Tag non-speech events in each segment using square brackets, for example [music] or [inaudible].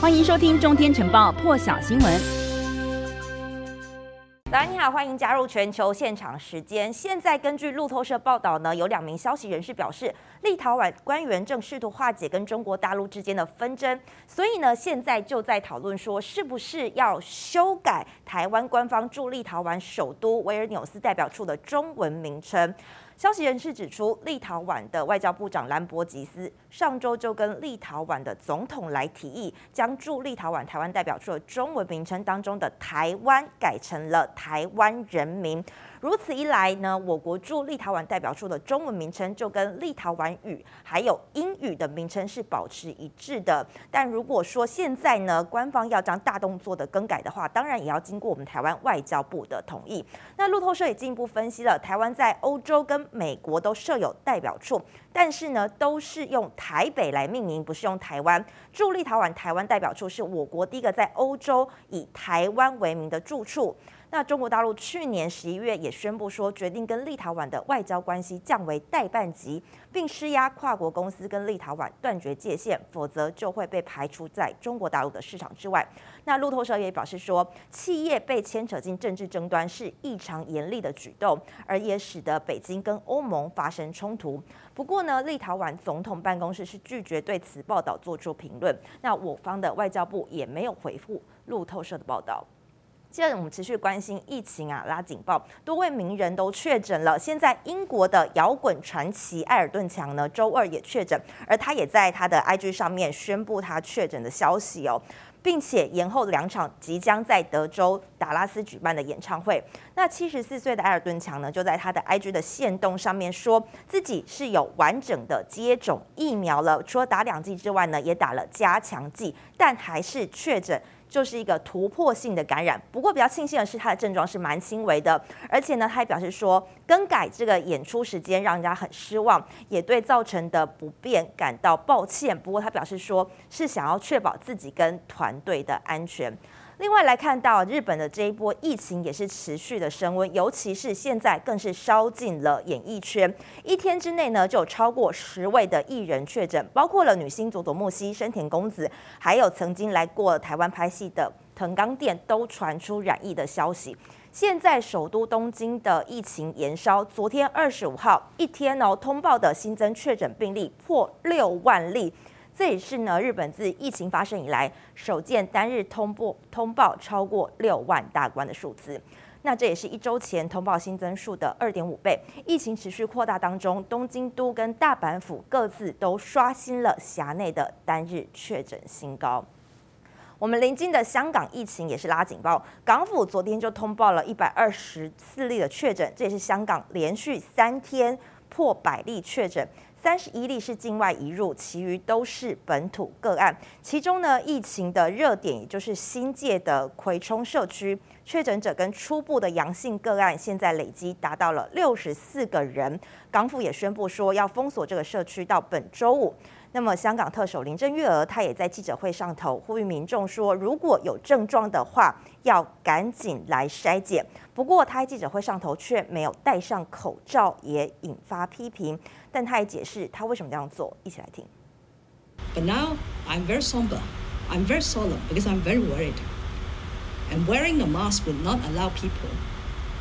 欢迎收听《中天晨报》破晓新闻。早安，你好，欢迎加入全球现场时间。现在根据路透社报道呢，有两名消息人士表示，立陶宛官员正试图化解跟中国大陆之间的纷争，所以呢，现在就在讨论说，是不是要修改台湾官方驻立陶宛首都维尔纽斯代表处的中文名称。消息人士指出，立陶宛的外交部长兰博基斯上周就跟立陶宛的总统来提议，将驻立陶宛台湾代表处的中文名称当中的“台湾”改成了“台湾人民”。如此一来呢，我国驻立陶宛代表处的中文名称就跟立陶宛语还有英语的名称是保持一致的。但如果说现在呢，官方要将大动作的更改的话，当然也要经过我们台湾外交部的同意。那路透社也进一步分析了，台湾在欧洲跟美国都设有代表处，但是呢，都是用台北来命名，不是用台湾。驻立陶宛台湾代表处是我国第一个在欧洲以台湾为名的住处。那中国大陆去年十一月也宣布说，决定跟立陶宛的外交关系降为代办级，并施压跨国公司跟立陶宛断绝界限，否则就会被排除在中国大陆的市场之外。那路透社也表示说，企业被牵扯进政治争端是异常严厉的举动，而也使得北京跟欧盟发生冲突。不过呢，立陶宛总统办公室是拒绝对此报道做出评论。那我方的外交部也没有回复路透社的报道。接着我们持续关心疫情啊，拉警报，多位名人都确诊了。现在英国的摇滚传奇艾尔顿强呢，周二也确诊，而他也在他的 IG 上面宣布他确诊的消息哦，并且延后两场即将在德州达拉斯举办的演唱会。那七十四岁的艾尔顿强呢，就在他的 IG 的线动上面说自己是有完整的接种疫苗了，除了打两剂之外呢，也打了加强剂，但还是确诊。就是一个突破性的感染，不过比较庆幸的是，他的症状是蛮轻微的，而且呢，他还表示说，更改这个演出时间让人家很失望，也对造成的不便感到抱歉。不过他表示说，是想要确保自己跟团队的安全。另外来看到日本的这一波疫情也是持续的升温，尤其是现在更是烧进了演艺圈。一天之内呢，就有超过十位的艺人确诊，包括了女星佐佐木希、深田恭子，还有曾经来过台湾拍戏的藤冈靛，都传出染疫的消息。现在首都东京的疫情延烧，昨天二十五号一天哦，通报的新增确诊病例破六万例。这也是呢，日本自疫情发生以来首见单日通报通报超过六万大关的数字。那这也是一周前通报新增数的二点五倍。疫情持续扩大当中，东京都跟大阪府各自都刷新了辖内的单日确诊新高。我们邻近的香港疫情也是拉警报，港府昨天就通报了一百二十四例的确诊，这也是香港连续三天破百例确诊。三十一例是境外移入，其余都是本土个案。其中呢，疫情的热点也就是新界的葵涌社区确诊者跟初步的阳性个案，现在累积达到了六十四个人。港府也宣布说要封锁这个社区到本周五。那么，香港特首林郑月娥她也在记者会上头呼吁民众说，如果有症状的话，要赶紧来筛检。不过，她在记者会上头却没有戴上口罩，也引发批评。但她也解释她为什么这样做，一起来听。But now I'm very somber, I'm very solemn because I'm very worried. And wearing the mask would not allow people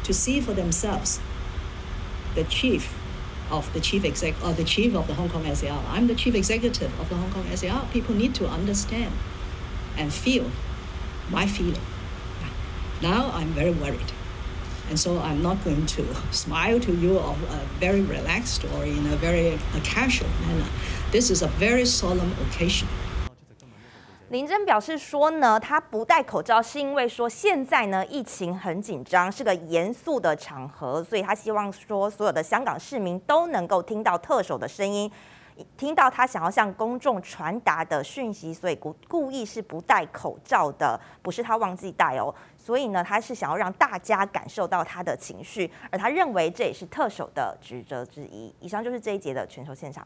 to see for themselves the chief of the chief exec or the chief of the Hong Kong SAR. I'm the chief executive of the Hong Kong SAR. People need to understand and feel my feeling. Now I'm very worried. And so I'm not going to [laughs] smile to you of a very relaxed or in a very uh, casual manner. This is a very solemn occasion. 林郑表示说呢，他不戴口罩是因为说现在呢疫情很紧张，是个严肃的场合，所以他希望说所有的香港市民都能够听到特首的声音，听到他想要向公众传达的讯息，所以故故意是不戴口罩的，不是他忘记戴哦。所以呢，他是想要让大家感受到他的情绪，而他认为这也是特首的职责之一。以上就是这一节的全球现场。